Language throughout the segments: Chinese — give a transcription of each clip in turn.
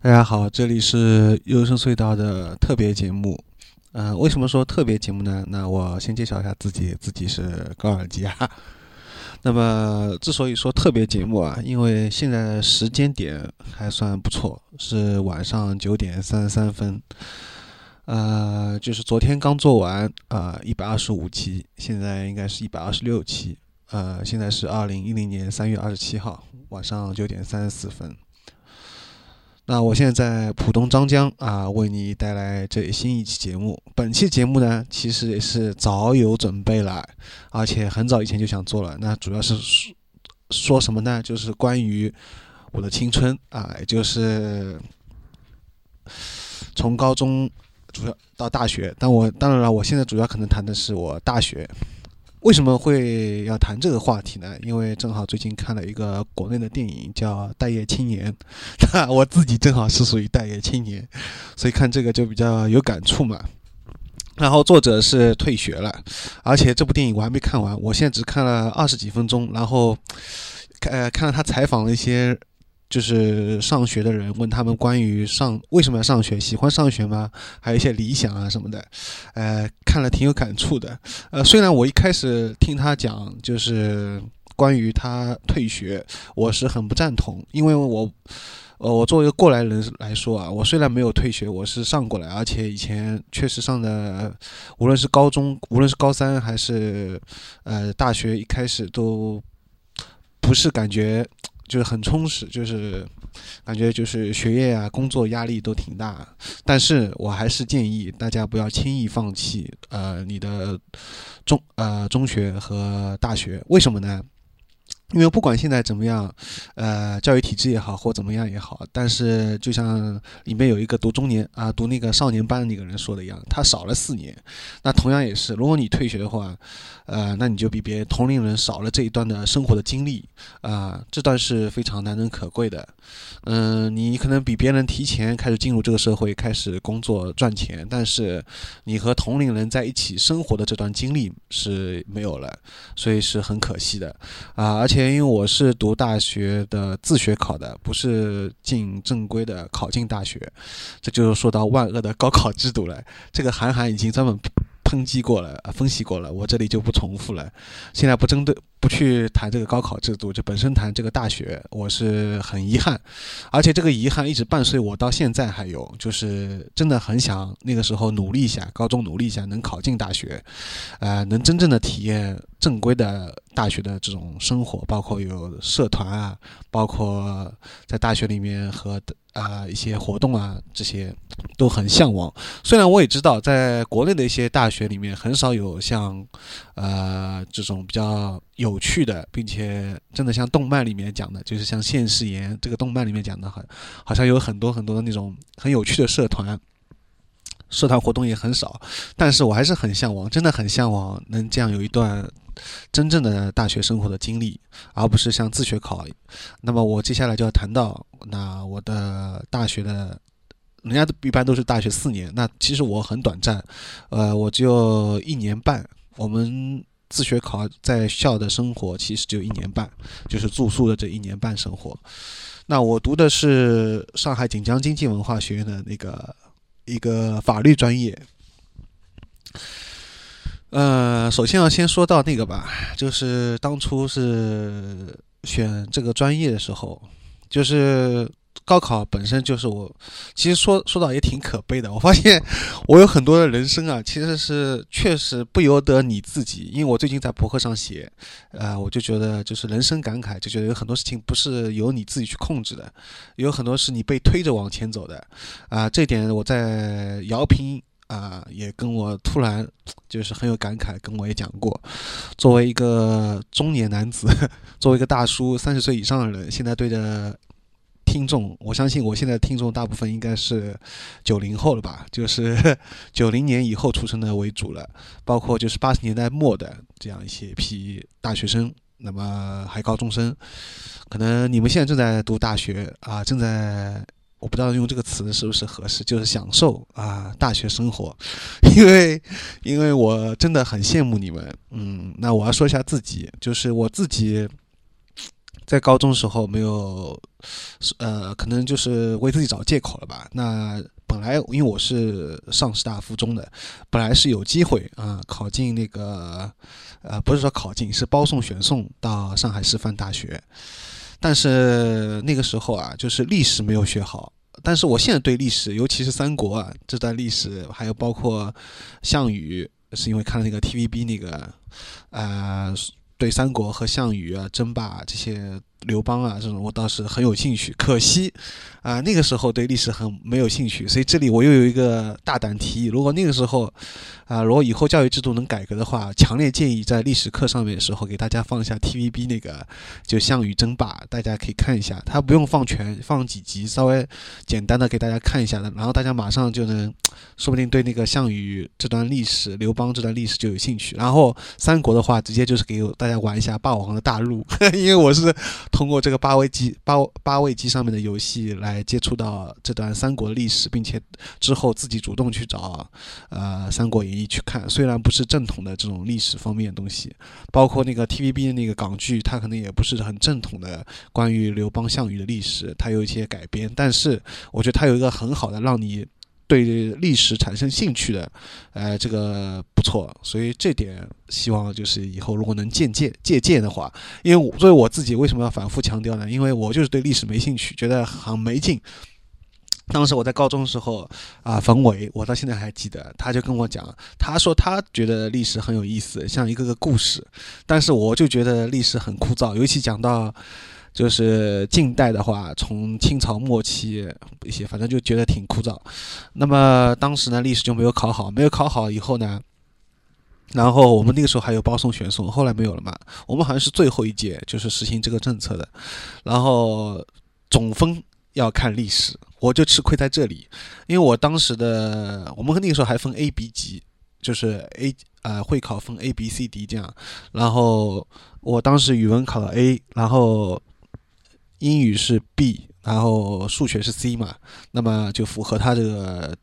大家好，这里是优声隧道的特别节目。呃，为什么说特别节目呢？那我先介绍一下自己，自己是高尔基啊。那么，之所以说特别节目啊，因为现在时间点还算不错，是晚上九点三十三分。呃，就是昨天刚做完啊，一百二十五期，现在应该是一百二十六期。呃，现在是二零一零年三月二十七号晚上九点三十四分。那我现在在浦东张江啊，为你带来这新一期节目。本期节目呢，其实也是早有准备了，而且很早以前就想做了。那主要是说说什么呢？就是关于我的青春啊，也就是从高中主要到大学。但我当然了，我现在主要可能谈的是我大学。为什么会要谈这个话题呢？因为正好最近看了一个国内的电影，叫《待业青年》，我自己正好是属于待业青年，所以看这个就比较有感触嘛。然后作者是退学了，而且这部电影我还没看完，我现在只看了二十几分钟，然后呃看了他采访了一些。就是上学的人问他们关于上为什么要上学，喜欢上学吗？还有一些理想啊什么的，呃，看了挺有感触的。呃，虽然我一开始听他讲就是关于他退学，我是很不赞同，因为我，呃，我作为一个过来人来说啊，我虽然没有退学，我是上过来，而且以前确实上的，无论是高中，无论是高三还是呃大学，一开始都不是感觉。就是很充实，就是感觉就是学业啊、工作压力都挺大，但是我还是建议大家不要轻易放弃呃你的中呃中学和大学，为什么呢？因为不管现在怎么样，呃，教育体制也好，或怎么样也好，但是就像里面有一个读中年啊，读那个少年班的那个人说的一样，他少了四年。那同样也是，如果你退学的话，呃，那你就比别同龄人少了这一段的生活的经历啊，这段是非常难能可贵的。嗯，你可能比别人提前开始进入这个社会，开始工作赚钱，但是你和同龄人在一起生活的这段经历是没有了，所以是很可惜的啊，而且。因为我是读大学的自学考的，不是进正规的考进大学，这就是说到万恶的高考制度了。这个韩寒已经专门抨击过了，分析过了，我这里就不重复了。现在不针对。不去谈这个高考制度，就本身谈这个大学，我是很遗憾，而且这个遗憾一直伴随我到现在，还有就是真的很想那个时候努力一下，高中努力一下，能考进大学，呃，能真正的体验正规的大学的这种生活，包括有社团啊，包括在大学里面和啊一些活动啊，这些都很向往。虽然我也知道，在国内的一些大学里面，很少有像呃这种比较。有趣的，并且真的像动漫里面讲的，就是像《现世言》这个动漫里面讲的，好，好像有很多很多的那种很有趣的社团，社团活动也很少。但是我还是很向往，真的很向往能这样有一段真正的大学生活的经历，而不是像自学考。那么我接下来就要谈到，那我的大学的，人家一般都是大学四年，那其实我很短暂，呃，我只有一年半。我们。自学考在校的生活其实只有一年半，就是住宿的这一年半生活。那我读的是上海锦江经济文化学院的那个一个法律专业。呃，首先要先说到那个吧，就是当初是选这个专业的时候，就是。高考本身就是我，其实说说到也挺可悲的。我发现我有很多的人生啊，其实是确实不由得你自己。因为我最近在博客上写，呃，我就觉得就是人生感慨，就觉得有很多事情不是由你自己去控制的，有很多是你被推着往前走的。啊，这点我在姚平啊也跟我突然 就是很有感慨，跟我也讲过。作为一个中年男子，作为一个大叔，三十岁以上的人，现在对着。听众，我相信我现在听众大部分应该是九零后了吧，就是九零年以后出生的为主了，包括就是八十年代末的这样一些批大学生，那么还高中生，可能你们现在正在读大学啊，正在我不知道用这个词是不是合适，就是享受啊大学生活，因为 因为我真的很羡慕你们，嗯，那我要说一下自己，就是我自己在高中时候没有。呃，可能就是为自己找借口了吧。那本来因为我是上师大附中的，本来是有机会啊考进那个，呃，不是说考进，是包送选送到上海师范大学。但是那个时候啊，就是历史没有学好。但是我现在对历史，尤其是三国啊这段历史，还有包括项羽，是因为看了那个 TVB 那个，呃，对三国和项羽啊争霸这些。刘邦啊，这种我倒是很有兴趣，可惜，啊，那个时候对历史很没有兴趣，所以这里我又有一个大胆提议：如果那个时候，啊，如果以后教育制度能改革的话，强烈建议在历史课上面的时候给大家放一下 TVB 那个就项羽争霸，大家可以看一下，他不用放全，放几集，稍微简单的给大家看一下的，然后大家马上就能，说不定对那个项羽这段历史、刘邦这段历史就有兴趣。然后三国的话，直接就是给大家玩一下霸王的大陆，因为我是。通过这个八位机八八位机上面的游戏来接触到这段三国历史，并且之后自己主动去找呃《三国演义》去看，虽然不是正统的这种历史方面的东西，包括那个 TVB 的那个港剧，它可能也不是很正统的关于刘邦、项羽的历史，它有一些改编，但是我觉得它有一个很好的让你。对历史产生兴趣的，呃，这个不错，所以这点希望就是以后如果能借鉴借鉴的话，因为我作为我自己为什么要反复强调呢？因为我就是对历史没兴趣，觉得很没劲。当时我在高中的时候啊，冯伟，我到现在还记得，他就跟我讲，他说他觉得历史很有意思，像一个个故事，但是我就觉得历史很枯燥，尤其讲到。就是近代的话，从清朝末期一些，反正就觉得挺枯燥。那么当时呢，历史就没有考好，没有考好以后呢，然后我们那个时候还有包送选送，后来没有了嘛。我们好像是最后一届就是实行这个政策的，然后总分要看历史，我就吃亏在这里，因为我当时的我们那个时候还分 A、B 级，就是 A 呃会考分 A、B、C、D 这样，然后我当时语文考了 A，然后。英语是 B，然后数学是 C 嘛，那么就符合他这个，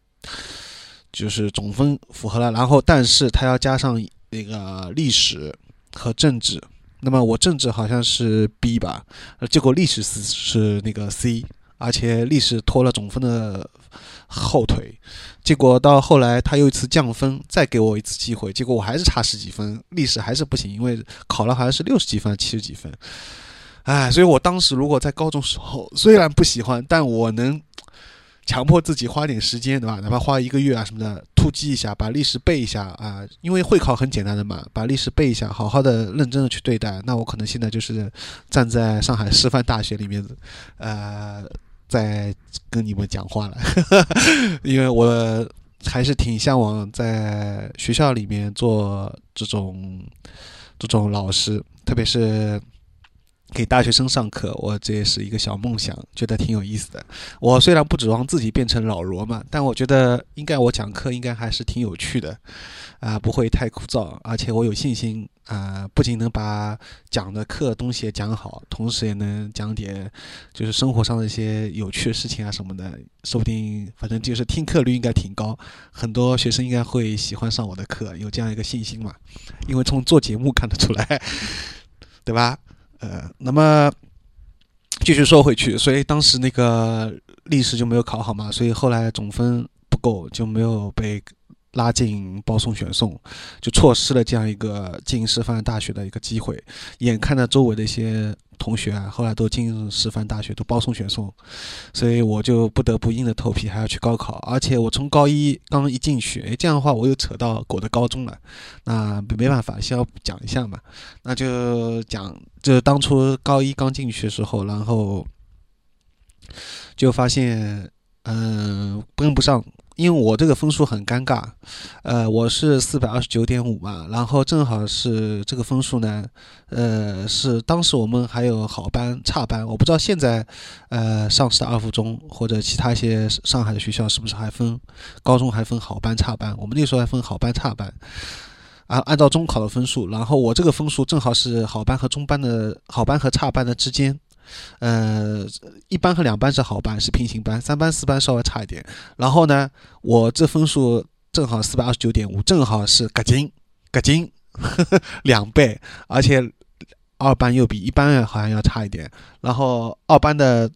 就是总分符合了。然后，但是他要加上那个历史和政治，那么我政治好像是 B 吧，结果历史是是那个 C，而且历史拖了总分的后腿。结果到后来他又一次降分，再给我一次机会，结果我还是差十几分，历史还是不行，因为考了好像是六十几分、七十几分。哎，所以我当时如果在高中时候，虽然不喜欢，但我能强迫自己花点时间，对吧？哪怕花一个月啊什么的，突击一下，把历史背一下啊。因为会考很简单的嘛，把历史背一下，好好的、认真的去对待。那我可能现在就是站在上海师范大学里面，呃，在跟你们讲话了，因为我还是挺向往在学校里面做这种这种老师，特别是。给大学生上课，我这也是一个小梦想，觉得挺有意思的。我虽然不指望自己变成老罗嘛，但我觉得应该我讲课应该还是挺有趣的，啊，不会太枯燥，而且我有信心啊，不仅能把讲的课东西也讲好，同时也能讲点就是生活上的一些有趣的事情啊什么的，说不定反正就是听课率应该挺高，很多学生应该会喜欢上我的课，有这样一个信心嘛，因为从做节目看得出来，对吧？呃，那么继续说回去，所以当时那个历史就没有考好嘛，所以后来总分不够，就没有被。拉进包送选送，就错失了这样一个进师范大学的一个机会。眼看着周围的一些同学啊，后来都进入师范大学，都包送选送，所以我就不得不硬着头皮还要去高考。而且我从高一刚一进去，哎，这样的话我又扯到我的高中了。那没办法，先要讲一下嘛。那就讲，就当初高一刚进去的时候，然后就发现，嗯，跟不上。因为我这个分数很尴尬，呃，我是四百二十九点五嘛，然后正好是这个分数呢，呃，是当时我们还有好班差班，我不知道现在，呃，上师大二附中或者其他一些上海的学校是不是还分高中还分好班差班？我们那时候还分好班差班，啊，按照中考的分数，然后我这个分数正好是好班和中班的好班和差班的之间。呃，一班和两班是好班，是平行班，三班四班稍微差一点。然后呢，我这分数正好四百二十九点五，正好是个金个金 两倍，而且二班又比一班好像要差一点。然后二班的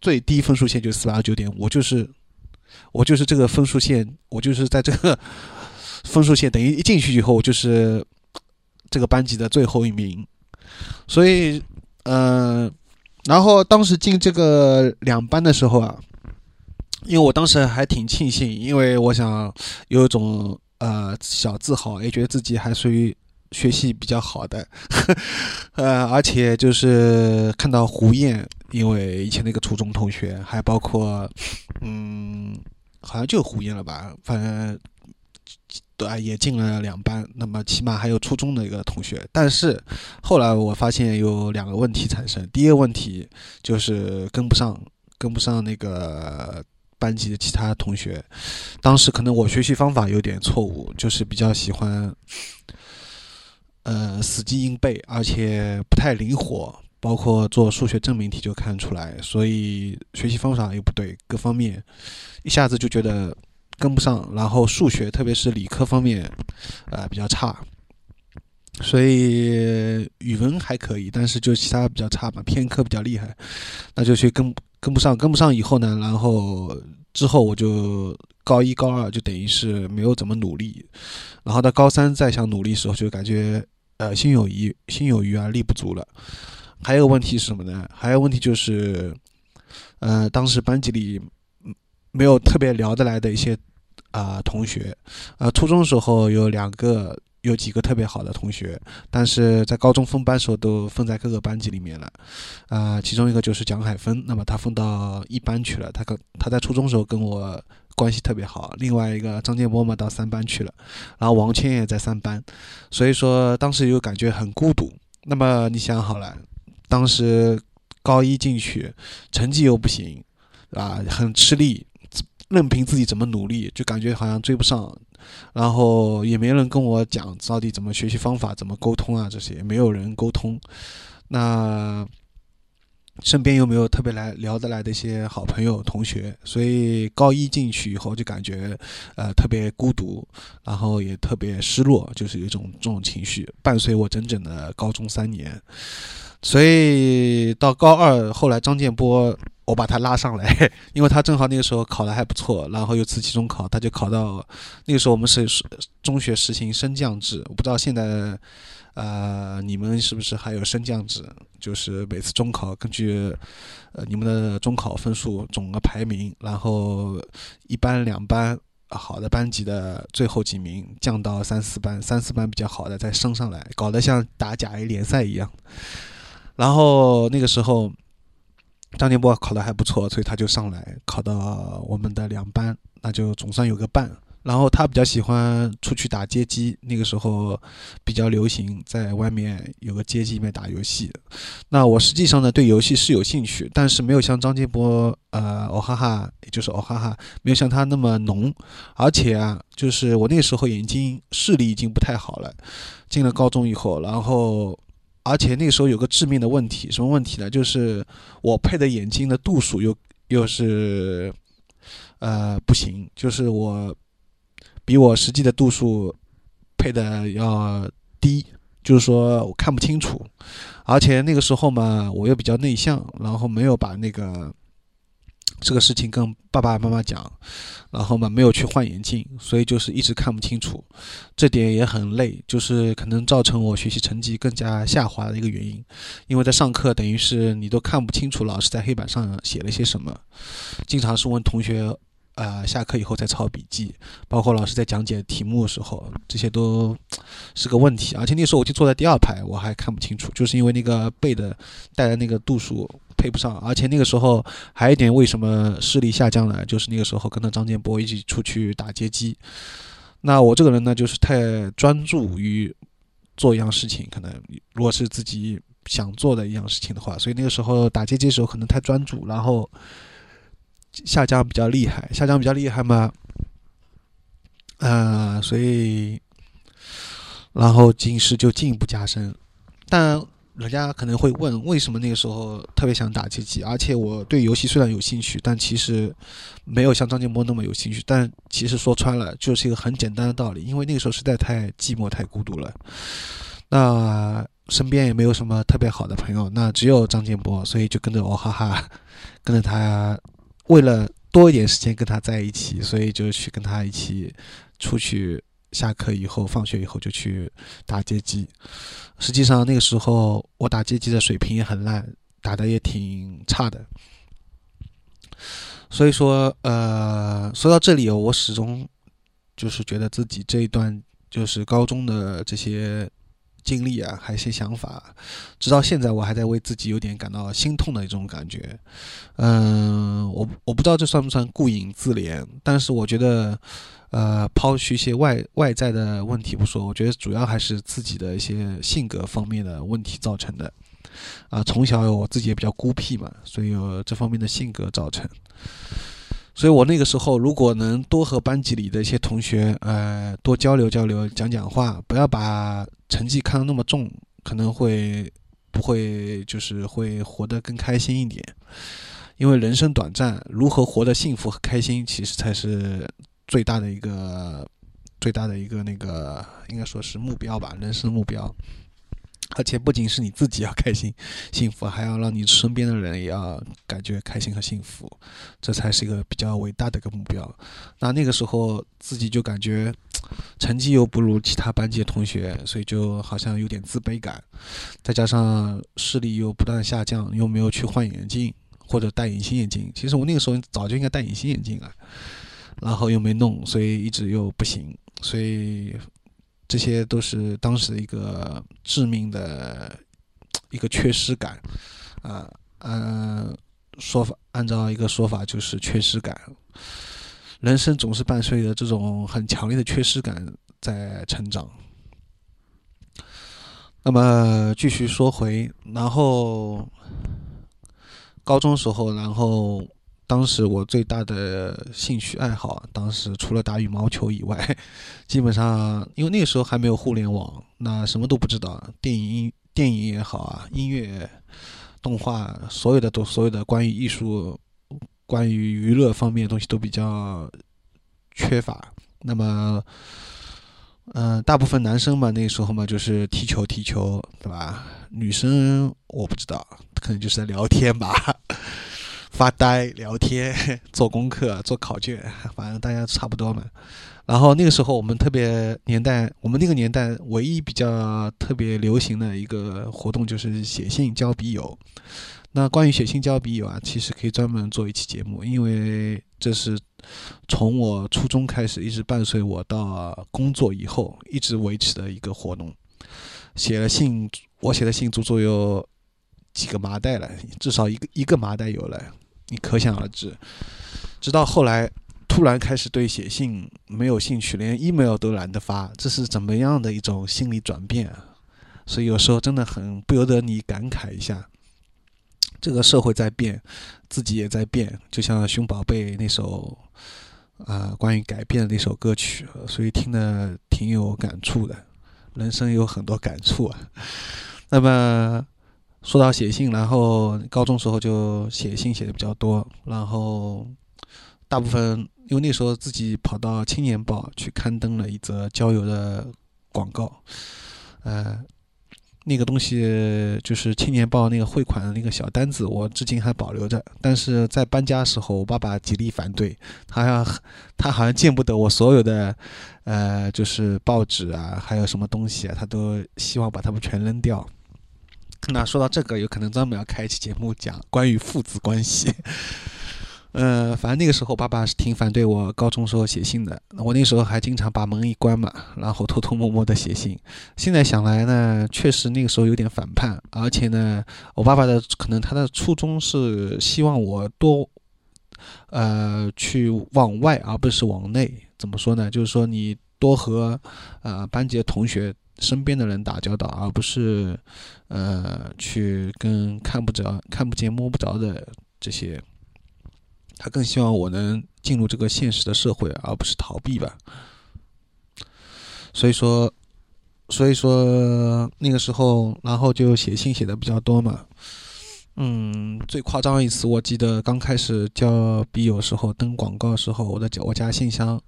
最低分数线就四百二十九点五，就是我就是这个分数线，我就是在这个分数线，等于一进去以后，我就是这个班级的最后一名。所以，嗯，然后当时进这个两班的时候啊，因为我当时还挺庆幸，因为我想有一种呃小自豪，也觉得自己还属于学习比较好的，呃，而且就是看到胡燕，因为以前那个初中同学，还包括嗯，好像就胡燕了吧，反正。对，也进了两班，那么起码还有初中的一个同学。但是后来我发现有两个问题产生。第一个问题就是跟不上，跟不上那个班级的其他同学。当时可能我学习方法有点错误，就是比较喜欢，呃，死记硬背，而且不太灵活，包括做数学证明题就看出来。所以学习方法又不对，各方面一下子就觉得。跟不上，然后数学特别是理科方面，呃比较差，所以语文还可以，但是就其他比较差嘛，偏科比较厉害，那就去跟跟不上，跟不上以后呢，然后之后我就高一高二就等于是没有怎么努力，然后到高三再想努力的时候就感觉呃心有余心有余而力不足了。还有问题是什么呢？还有问题就是，呃当时班级里没有特别聊得来的一些。啊，同学，呃，初中的时候有两个，有几个特别好的同学，但是在高中分班时候都分在各个班级里面了，啊，其中一个就是蒋海峰，那么他分到一班去了，他跟他在初中时候跟我关系特别好，另外一个张建波嘛到三班去了，然后王谦也在三班，所以说当时又感觉很孤独。那么你想好了，当时高一进去，成绩又不行，啊，很吃力。任凭自己怎么努力，就感觉好像追不上，然后也没人跟我讲到底怎么学习方法、怎么沟通啊，这些没有人沟通。那身边又没有特别来聊得来的一些好朋友、同学，所以高一进去以后就感觉呃特别孤独，然后也特别失落，就是有一种这种情绪伴随我整整的高中三年。所以到高二后来，张建波。我把他拉上来，因为他正好那个时候考的还不错，然后又次期中考，他就考到那个时候我们是中学实行升降制，我不知道现在，呃，你们是不是还有升降制？就是每次中考根据呃你们的中考分数总的排名，然后一班两班好的班级的最后几名降到三四班，三四班比较好的再升上来，搞得像打甲 A 联赛一样。然后那个时候。张建波考得还不错，所以他就上来考到我们的两班，那就总算有个伴。然后他比较喜欢出去打街机，那个时候比较流行在外面有个街机里面打游戏。那我实际上呢对游戏是有兴趣，但是没有像张建波，呃，哦哈哈，也就是哦哈哈，没有像他那么浓。而且啊，就是我那时候眼睛视力已经不太好了，进了高中以后，然后。而且那个时候有个致命的问题，什么问题呢？就是我配的眼镜的度数又又是，呃，不行，就是我比我实际的度数配的要低，就是说我看不清楚。而且那个时候嘛，我又比较内向，然后没有把那个。这个事情跟爸爸妈妈讲，然后嘛没有去换眼镜，所以就是一直看不清楚，这点也很累，就是可能造成我学习成绩更加下滑的一个原因。因为在上课等于是你都看不清楚老师在黑板上写了些什么，经常是问同学，呃下课以后再抄笔记，包括老师在讲解题目的时候，这些都是个问题。而且那时候我就坐在第二排，我还看不清楚，就是因为那个背的带的那个度数。配不上，而且那个时候还有一点，为什么视力下降了？就是那个时候跟着张建波一起出去打街机。那我这个人呢，就是太专注于做一样事情，可能如果是自己想做的一样事情的话，所以那个时候打街机的时候可能太专注，然后下降比较厉害，下降比较厉害嘛，呃，所以然后近视就进一步加深，但。人家可能会问，为什么那个时候特别想打街机？而且我对游戏虽然有兴趣，但其实没有像张建波那么有兴趣。但其实说穿了，就是一个很简单的道理，因为那个时候实在太寂寞、太孤独了。那身边也没有什么特别好的朋友，那只有张建波，所以就跟着我哈哈，跟着他，为了多一点时间跟他在一起，所以就去跟他一起出去。下课以后，放学以后就去打街机。实际上那个时候我打街机的水平也很烂，打的也挺差的。所以说，呃，说到这里，我始终就是觉得自己这一段就是高中的这些。经历啊，还有一些想法，直到现在我还在为自己有点感到心痛的一种感觉。嗯，我我不知道这算不算顾影自怜，但是我觉得，呃，抛去一些外外在的问题不说，我觉得主要还是自己的一些性格方面的问题造成的。啊，从小我自己也比较孤僻嘛，所以有这方面的性格造成。所以我那个时候，如果能多和班级里的一些同学，呃，多交流交流，讲讲话，不要把成绩看得那么重，可能会不会就是会活得更开心一点。因为人生短暂，如何活得幸福和开心，其实才是最大的一个最大的一个那个，应该说是目标吧，人生目标。而且不仅是你自己要开心、幸福，还要让你身边的人也要感觉开心和幸福，这才是一个比较伟大的一个目标。那那个时候自己就感觉成绩又不如其他班级的同学，所以就好像有点自卑感。再加上视力又不断下降，又没有去换眼镜或者戴隐形眼镜。其实我那个时候早就应该戴隐形眼镜了，然后又没弄，所以一直又不行，所以。这些都是当时一个致命的一个缺失感，啊，嗯，说法按照一个说法就是缺失感，人生总是伴随着这种很强烈的缺失感在成长。那么继续说回，然后高中时候，然后。当时我最大的兴趣爱好，当时除了打羽毛球以外，基本上因为那时候还没有互联网，那什么都不知道，电影、电影也好啊，音乐、动画，所有的都所有的关于艺术、关于娱乐方面的东西都比较缺乏。那么，嗯，大部分男生嘛，那时候嘛就是踢球、踢球，对吧？女生我不知道，可能就是在聊天吧。发呆、聊天、做功课、做考卷，反正大家差不多嘛。然后那个时候我们特别年代，我们那个年代唯一比较特别流行的一个活动就是写信交笔友。那关于写信交笔友啊，其实可以专门做一期节目，因为这是从我初中开始一直伴随我到工作以后一直维持的一个活动。写了信，我写的信足足有几个麻袋了，至少一个一个麻袋有了。你可想而知，直到后来突然开始对写信没有兴趣，连 email 都懒得发，这是怎么样的一种心理转变啊？所以有时候真的很不由得你感慨一下，这个社会在变，自己也在变。就像熊宝贝那首啊关于改变的那首歌曲，所以听得挺有感触的，人生有很多感触啊。那么。说到写信，然后高中时候就写信写的比较多，然后大部分因为那时候自己跑到《青年报》去刊登了一则交友的广告，呃，那个东西就是《青年报》那个汇款的那个小单子，我至今还保留着。但是在搬家时候，我爸爸极力反对，他要他好像见不得我所有的 呃，就是报纸啊，还有什么东西啊，他都希望把它们全扔掉。那说到这个，有可能专门要开一期节目讲关于父子关系。呃，反正那个时候爸爸是挺反对我高中时候写信的。我那时候还经常把门一关嘛，然后偷偷摸摸的写信。现在想来呢，确实那个时候有点反叛，而且呢，我爸爸的可能他的初衷是希望我多，呃，去往外而不是往内。怎么说呢？就是说你多和呃班级的同学。身边的人打交道，而不是，呃，去跟看不着、看不见、摸不着的这些。他更希望我能进入这个现实的社会，而不是逃避吧。所以说，所以说那个时候，然后就写信写的比较多嘛。嗯，最夸张一次，我记得刚开始交笔友时候登广告时候，我的我家信箱，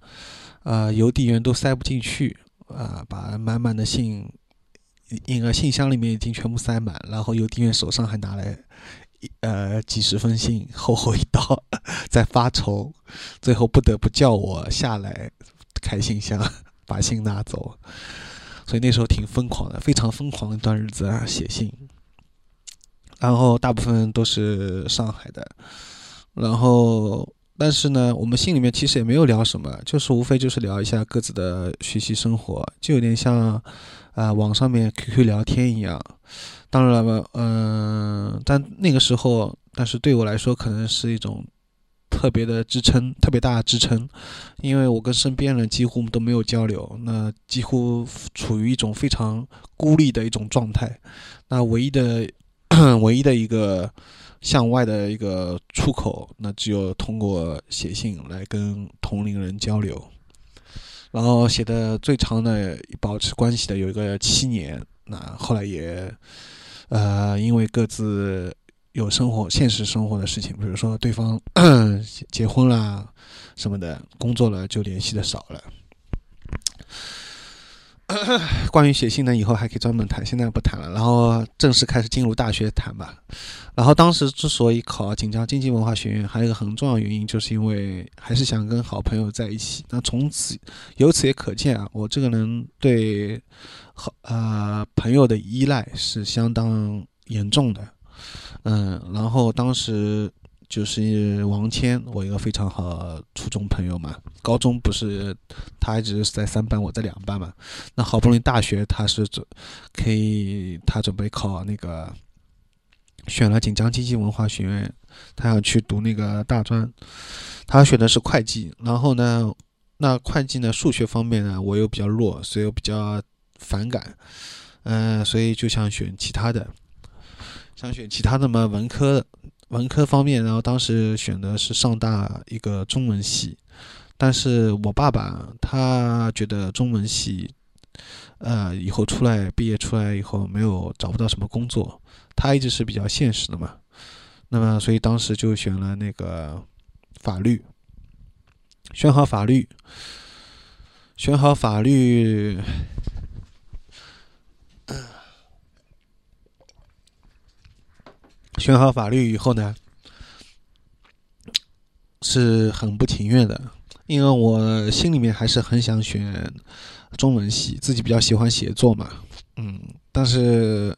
呃，邮递员都塞不进去。啊，把满满的信那个信箱里面已经全部塞满，然后邮递员手上还拿来呃几十封信，厚厚一沓，在发愁，最后不得不叫我下来开信箱，把信拿走。所以那时候挺疯狂的，非常疯狂的一段日子啊，写信。然后大部分都是上海的，然后但是呢，我们信里面其实也没有聊什么，就是无非就是聊一下各自的学习生活，就有点像啊网上面 QQ 聊天一样。当然了，嗯，但那个时候，但是对我来说可能是一种特别的支撑，特别大的支撑，因为我跟身边人几乎都没有交流，那几乎处于一种非常孤立的一种状态，那唯一的。唯一的一个向外的一个出口，那只有通过写信来跟同龄人交流。然后写的最长的保持关系的有一个七年，那后来也呃因为各自有生活现实生活的事情，比如说对方结婚啦什么的，工作了就联系的少了。关于写信呢，以后还可以专门谈，现在不谈了。然后正式开始进入大学谈吧。然后当时之所以考锦江经济文化学院，还有一个很重要原因，就是因为还是想跟好朋友在一起。那从此由此也可见啊，我这个人对好啊朋友的依赖是相当严重的。嗯，然后当时。就是王谦，我一个非常好初中朋友嘛。高中不是他一直是在三班，我在两班嘛。那好不容易大学他是准可以，他准备考那个，选了锦江经济文化学院，他要去读那个大专。他选的是会计，然后呢，那会计呢数学方面呢我又比较弱，所以我比较反感。嗯，所以就想选其他的，想选其他的嘛文科。文科方面，然后当时选的是上大一个中文系，但是我爸爸他觉得中文系，呃，以后出来毕业出来以后没有找不到什么工作，他一直是比较现实的嘛，那么所以当时就选了那个法律，选好法律，选好法律。选好法律以后呢，是很不情愿的，因为我心里面还是很想选中文系，自己比较喜欢写作嘛，嗯，但是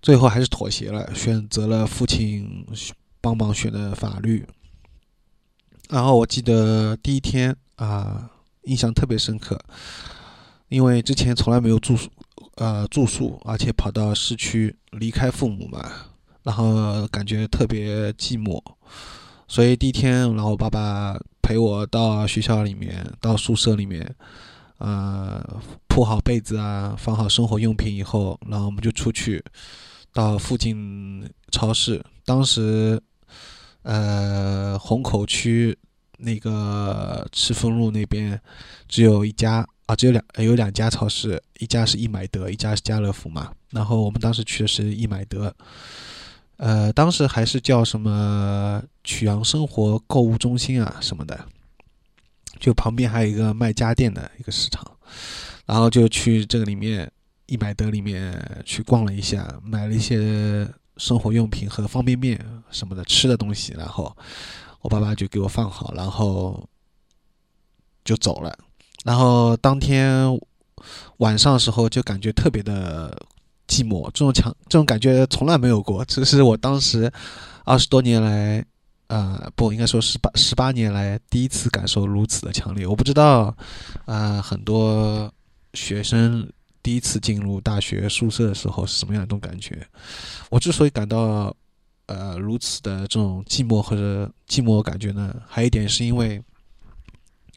最后还是妥协了，选择了父亲帮忙选的法律。然后我记得第一天啊，印象特别深刻，因为之前从来没有住宿，呃，住宿，而且跑到市区，离开父母嘛。然后感觉特别寂寞，所以第一天，然后爸爸陪我到学校里面，到宿舍里面，呃，铺好被子啊，放好生活用品以后，然后我们就出去到附近超市。当时，呃，虹口区那个赤峰路那边只有一家啊，只有两有两家超市，一家是易买得，一家是家乐福嘛。然后我们当时去的是易买得。呃，当时还是叫什么曲阳生活购物中心啊什么的，就旁边还有一个卖家电的一个市场，然后就去这个里面易买得里面去逛了一下，买了一些生活用品和方便面什么的吃的东西，然后我爸爸就给我放好，然后就走了。然后当天晚上时候就感觉特别的。寂寞这种强这种感觉从来没有过，这是我当时二十多年来，呃，不应该说十八十八年来第一次感受如此的强烈。我不知道，啊，很多学生第一次进入大学宿舍的时候是什么样一种感觉。我之所以感到呃如此的这种寂寞或者寂寞感觉呢，还有一点是因为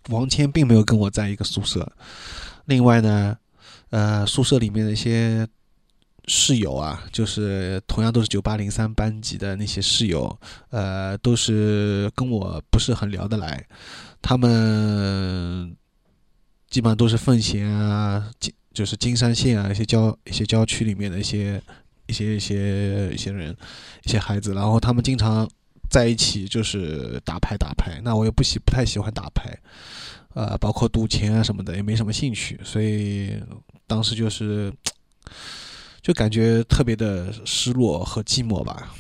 王谦并没有跟我在一个宿舍。另外呢，呃，宿舍里面的一些。室友啊，就是同样都是九八零三班级的那些室友，呃，都是跟我不是很聊得来。他们基本上都是奉贤啊，就是金山县啊一些郊一些郊区里面的一些一些一些一些人，一些孩子。然后他们经常在一起就是打牌打牌，那我也不喜不太喜欢打牌，呃，包括赌钱啊什么的也没什么兴趣，所以当时就是。就感觉特别的失落和寂寞吧。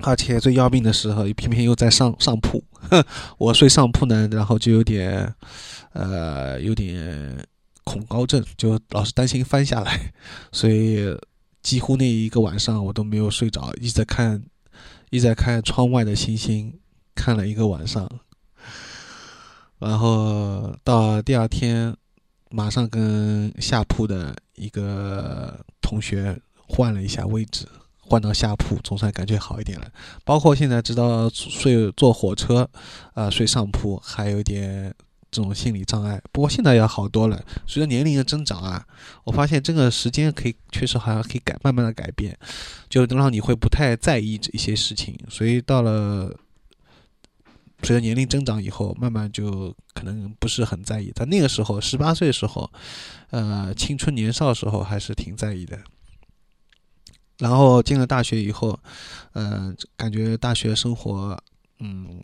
而且最要命的时候，偏偏又在上上铺，我睡上铺呢，然后就有点，呃，有点恐高症，就老是担心翻下来，所以几乎那一个晚上我都没有睡着，一直在看，一直在看窗外的星星，看了一个晚上。然后到第二天，马上跟下铺的一个同学换了一下位置，换到下铺，总算感觉好一点了。包括现在知道睡坐火车，啊，睡上铺还有点这种心理障碍。不过现在要好多了。随着年龄的增长啊，我发现这个时间可以确实好像可以改，慢慢的改变，就让你会不太在意这一些事情。所以到了。随着年龄增长以后，慢慢就可能不是很在意。在那个时候，十八岁的时候，呃，青春年少的时候，还是挺在意的。然后进了大学以后，呃，感觉大学生活，嗯，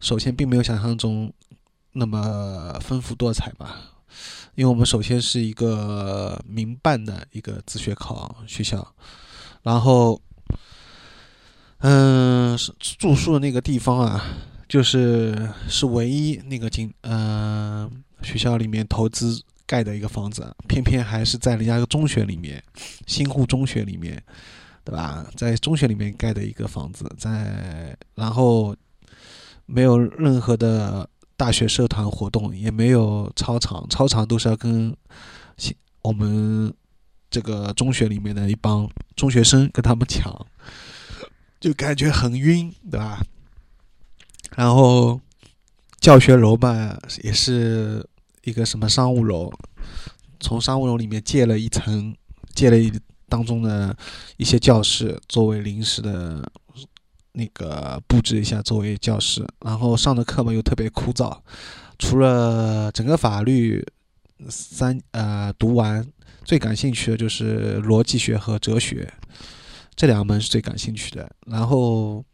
首先并没有想象中那么丰富多彩吧。因为我们首先是一个民办的一个自学考学校，然后，嗯，住宿的那个地方啊。就是是唯一那个景，嗯，学校里面投资盖的一个房子，偏偏还是在人家一个中学里面，新户中学里面，对吧？在中学里面盖的一个房子，在然后没有任何的大学社团活动，也没有操场，操场都是要跟我们这个中学里面的一帮中学生跟他们抢，就感觉很晕，对吧？然后，教学楼嘛，也是一个什么商务楼，从商务楼里面借了一层，借了一当中的一些教室作为临时的，那个布置一下作为教室。然后上的课嘛又特别枯燥，除了整个法律三呃读完，最感兴趣的就是逻辑学和哲学，这两门是最感兴趣的。然后。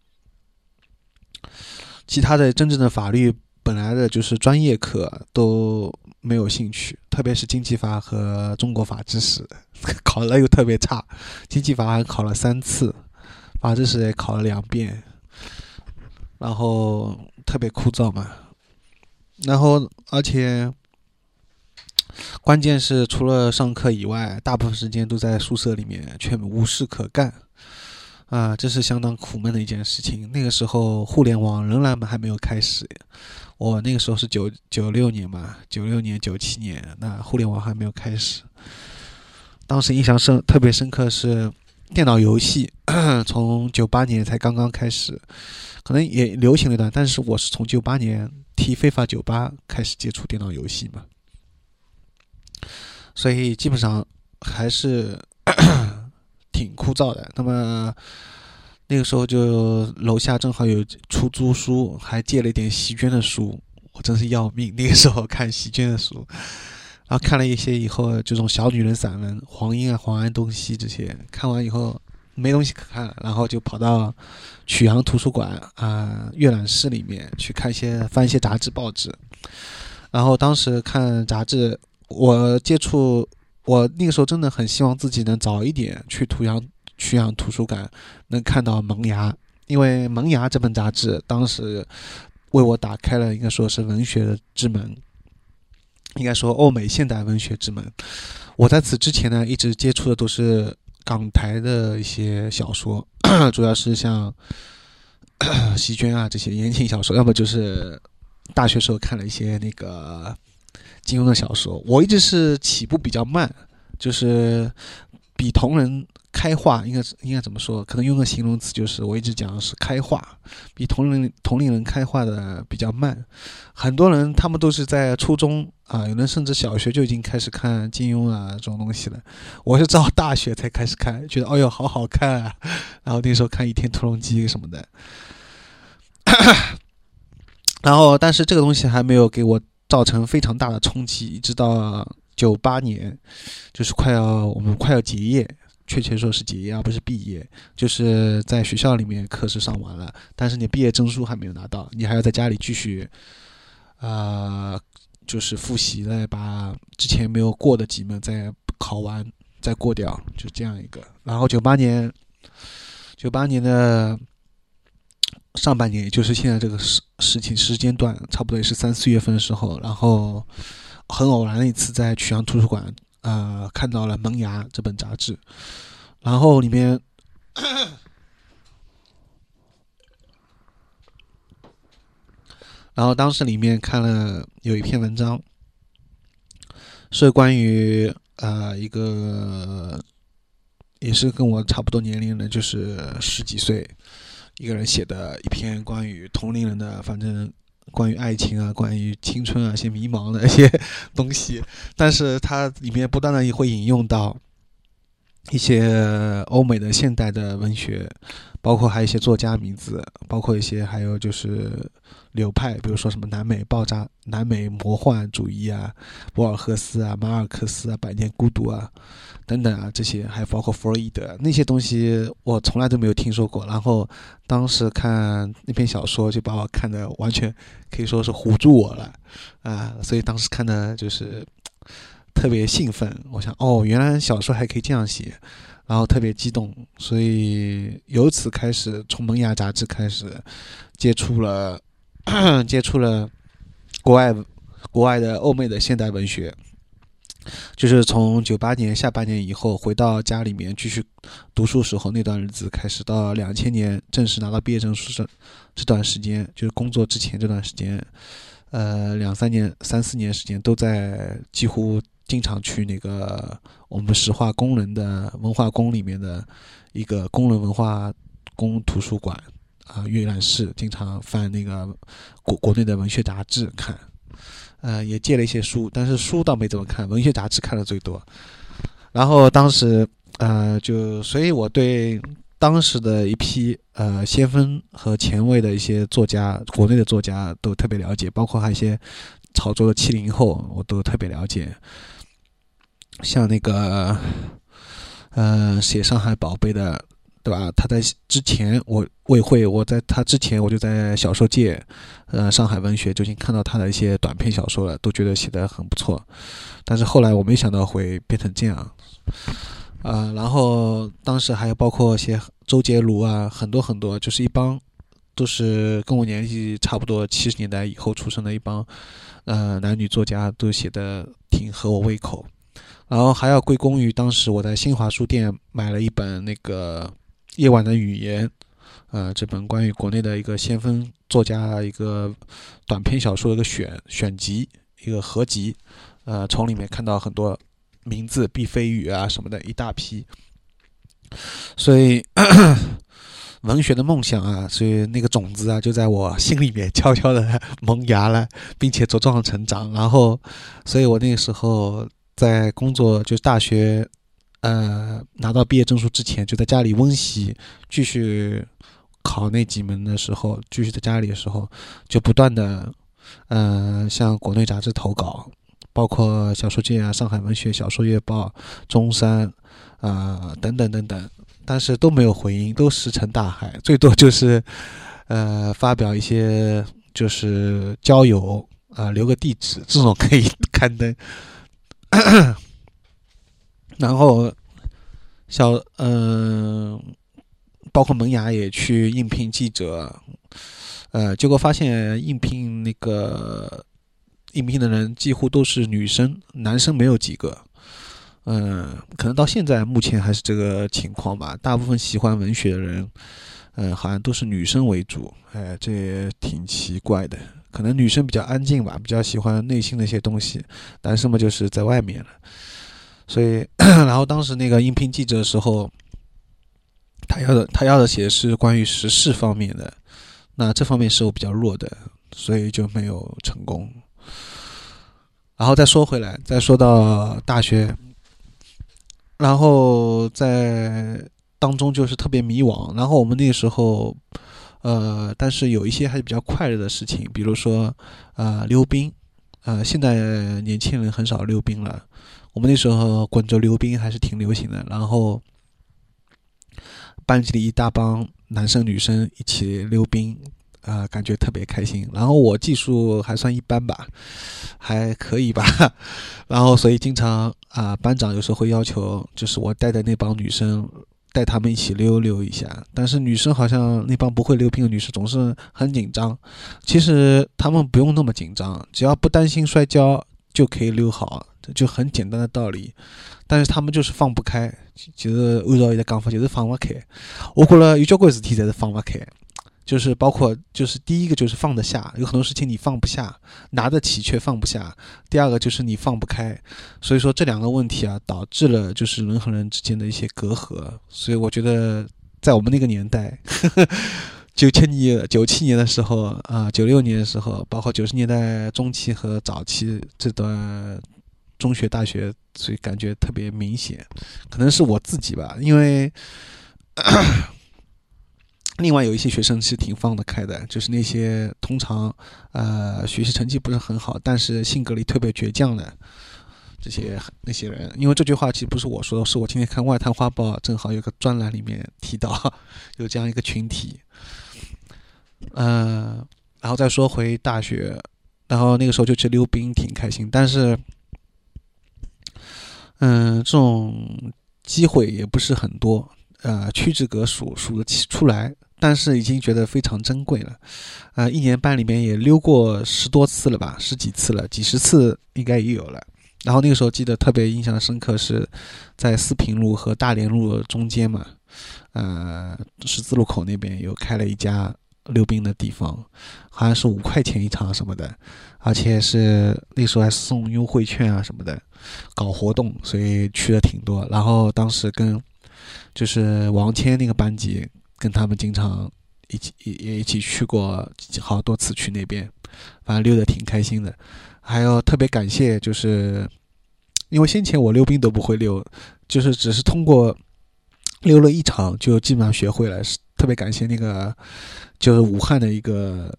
其他的真正的法律本来的就是专业课都没有兴趣，特别是经济法和中国法知识，考了又特别差。经济法还考了三次，法知识也考了两遍，然后特别枯燥嘛。然后而且关键是除了上课以外，大部分时间都在宿舍里面，却无事可干。啊，这是相当苦闷的一件事情。那个时候，互联网仍然还没有开始。我那个时候是九九六年嘛，九六年、九七年，那互联网还没有开始。当时印象深特别深刻是电脑游戏，从九八年才刚刚开始，可能也流行了一段。但是我是从九八年踢非法酒吧开始接触电脑游戏嘛，所以基本上还是。挺枯燥的。那么那个时候就楼下正好有出租书，还借了一点席娟的书。我真是要命。那个时候看席娟的书，然后看了一些以后，这种小女人散文，黄英啊、黄安东西这些，看完以后没东西可看了，然后就跑到曲阳图书馆啊阅览室里面去看一些翻一些杂志报纸。然后当时看杂志，我接触。我那个时候真的很希望自己能早一点去图阳曲阳图书馆，能看到《萌芽》，因为《萌芽》这本杂志当时为我打开了应该说是文学之门，应该说欧美现代文学之门。我在此之前呢，一直接触的都是港台的一些小说，主要是像 席娟啊这些言情小说，要么就是大学时候看了一些那个。金庸的小说，我一直是起步比较慢，就是比同人开化，应该应该怎么说？可能用个形容词，就是我一直讲的是开化，比同龄同龄人开化的比较慢。很多人他们都是在初中啊，有人甚至小学就已经开始看金庸啊这种东西了。我是到大学才开始看，觉得哎呦好好看啊，然后那时候看《倚天屠龙记》什么的，然后但是这个东西还没有给我。造成非常大的冲击，一直到九八年，就是快要我们快要结业，确切说是结业而不是毕业，就是在学校里面课是上完了，但是你毕业证书还没有拿到，你还要在家里继续，啊，就是复习，再把之前没有过的几门再考完，再过掉，就这样一个。然后九八年，九八年的上半年，也就是现在这个时时情时间段，差不多也是三四月份的时候，然后很偶然的一次在曲阳图书馆，呃，看到了《萌芽》这本杂志，然后里面。然后当时里面看了有一篇文章，是关于呃一个也是跟我差不多年龄的，就是十几岁一个人写的一篇关于同龄人的，反正关于爱情啊，关于青春啊一些迷茫的一些东西。但是它里面不断的也会引用到一些欧美的现代的文学，包括还有一些作家名字，包括一些还有就是。流派，比如说什么南美爆炸、南美魔幻主义啊，博尔赫斯啊、马尔克斯啊、百年孤独啊，等等啊，这些还包括弗洛伊德那些东西，我从来都没有听说过。然后当时看那篇小说，就把我看的完全可以说是唬住我了啊！所以当时看的就是特别兴奋，我想哦，原来小说还可以这样写，然后特别激动，所以由此开始，从《萌芽》杂志开始接触了。接触了国外、国外的欧美的现代文学，就是从九八年下半年以后回到家里面继续读书时候那段日子开始，到两千年正式拿到毕业证书这这段时间，就是工作之前这段时间，呃，两三年、三四年时间都在几乎经常去那个我们石化工人的文化宫里面的一个工人文化宫图书馆。啊，阅览室经常翻那个国国内的文学杂志看，呃，也借了一些书，但是书倒没怎么看，文学杂志看的最多。然后当时，呃，就所以我对当时的一批呃先锋和前卫的一些作家，国内的作家都特别了解，包括还有一些炒作的七零后，我都特别了解。像那个，呃，写《上海宝贝》的。对吧？他在之前，我未会，我在他之前，我就在小说界，呃，上海文学就已经看到他的一些短篇小说了，都觉得写的很不错。但是后来我没想到会变成这样，啊，然后当时还有包括一些周杰伦啊，很多很多，就是一帮都是跟我年纪差不多，七十年代以后出生的一帮，呃，男女作家都写的挺合我胃口。然后还要归功于当时我在新华书店买了一本那个。夜晚的语言，呃，这本关于国内的一个先锋作家一个短篇小说的一个选选集，一个合集，呃，从里面看到很多名字，毕飞宇啊什么的一大批，所以 文学的梦想啊，所以那个种子啊，就在我心里面悄悄的萌芽了，并且茁壮成长。然后，所以我那个时候在工作，就是大学。呃，拿到毕业证书之前，就在家里温习，继续考那几门的时候，继续在家里的时候，就不断的，呃，向国内杂志投稿，包括小说界啊、上海文学小说月报、中山啊等等等等，但是都没有回音，都石沉大海，最多就是，呃，发表一些就是交友啊，留个地址这种可以 刊登。然后，小嗯，包括萌芽也去应聘记者，呃，结果发现应聘那个应聘的人几乎都是女生，男生没有几个。嗯，可能到现在目前还是这个情况吧。大部分喜欢文学的人，嗯，好像都是女生为主。哎，这也挺奇怪的。可能女生比较安静吧，比较喜欢内心的一些东西，男生嘛就是在外面了。所以，然后当时那个应聘记者的时候，他要的他要的写的是关于时事方面的，那这方面是我比较弱的，所以就没有成功。然后再说回来，再说到大学，然后在当中就是特别迷惘。然后我们那时候，呃，但是有一些还是比较快乐的事情，比如说啊溜冰，呃，现在年轻人很少溜冰了。我们那时候滚轴溜冰还是挺流行的，然后班级里一大帮男生女生一起溜冰，啊，感觉特别开心。然后我技术还算一般吧，还可以吧。然后所以经常啊，班长有时候会要求，就是我带的那帮女生，带他们一起溜溜一下。但是女生好像那帮不会溜冰的女生总是很紧张。其实他们不用那么紧张，只要不担心摔跤就可以溜好，这就很简单的道理。但是他们就是放不开，就是按照伊的讲法，就是放不开。我觉着有交关事体侪是放不开。就是包括，就是第一个就是放得下，有很多事情你放不下，拿得起却放不下。第二个就是你放不开，所以说这两个问题啊，导致了就是人和人之间的一些隔阂。所以我觉得，在我们那个年代，九七年、九七年的时候啊，九六年的时候，包括九十年代中期和早期这段中学、大学，所以感觉特别明显。可能是我自己吧，因为。另外有一些学生是挺放得开的，就是那些通常，呃，学习成绩不是很好，但是性格里特别倔强的这些那些人。因为这句话其实不是我说的，是我今天看《外滩画报》，正好有个专栏里面提到 有这样一个群体。嗯，然后再说回大学，然后那个时候就去溜冰，挺开心。但是，嗯，这种机会也不是很多，呃，屈指可数，数得起出来。但是已经觉得非常珍贵了，啊，一年班里面也溜过十多次了吧，十几次了，几十次应该也有了。然后那个时候记得特别印象深刻，是在四平路和大连路中间嘛，呃，十字路口那边有开了一家溜冰的地方，好像是五块钱一场什么的，而且是那时候还送优惠券啊什么的，搞活动，所以去的挺多。然后当时跟就是王谦那个班级。跟他们经常一起也也一起去过好多次去那边，反正溜得挺开心的。还有特别感谢，就是因为先前我溜冰都不会溜，就是只是通过溜了一场就基本上学会了。特别感谢那个就是武汉的一个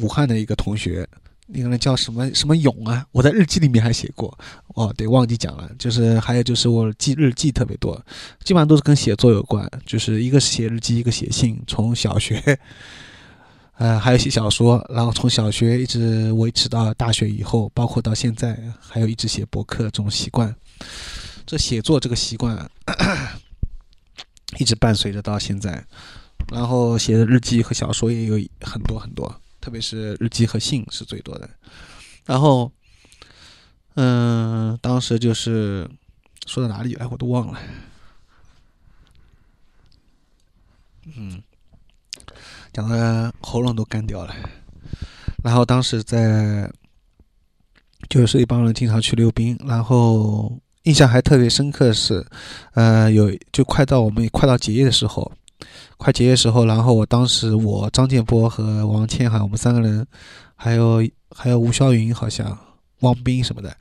武汉的一个同学。那个人叫什么什么勇啊？我在日记里面还写过哦，对，忘记讲了。就是还有就是我记日记特别多，基本上都是跟写作有关。就是一个是写日记，一个写信。从小学，呃，还有写小说，然后从小学一直维持到大学以后，包括到现在，还有一直写博客这种习惯。这写作这个习惯 一直伴随着到现在。然后写的日记和小说也有很多很多。特别是日记和信是最多的，然后，嗯，当时就是说到哪里来，我都忘了，嗯，讲的喉咙都干掉了。然后当时在，就是一帮人经常去溜冰，然后印象还特别深刻是，呃，有就快到我们快到结业的时候。快结业时候，然后我当时我张建波和王倩哈，我们三个人，还有还有吴霄云，好像汪斌什么的，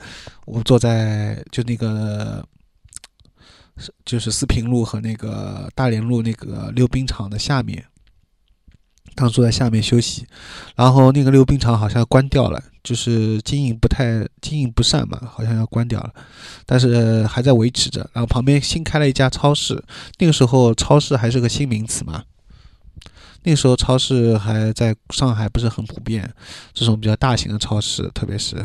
我们坐在就那个就是四平路和那个大连路那个溜冰场的下面。刚坐在下面休息，然后那个溜冰场好像关掉了，就是经营不太经营不善嘛，好像要关掉了，但是还在维持着。然后旁边新开了一家超市，那个时候超市还是个新名词嘛，那时候超市还在上海不是很普遍，这种比较大型的超市，特别是，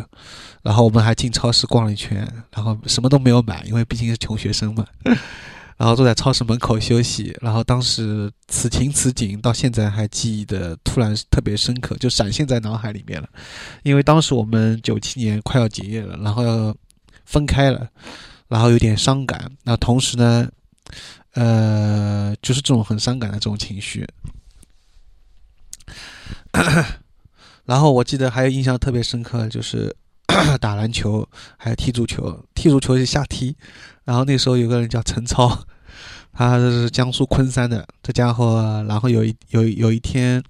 然后我们还进超市逛了一圈，然后什么都没有买，因为毕竟是穷学生嘛。然后坐在超市门口休息，然后当时此情此景到现在还记忆的突然特别深刻，就闪现在脑海里面了。因为当时我们九七年快要结业了，然后要分开了，然后有点伤感。那同时呢，呃，就是这种很伤感的这种情绪。然后我记得还有印象特别深刻，就是 打篮球，还有踢足球。踢足球是下踢。然后那时候有个人叫陈超，他是江苏昆山的这家伙。然后有一有有一天，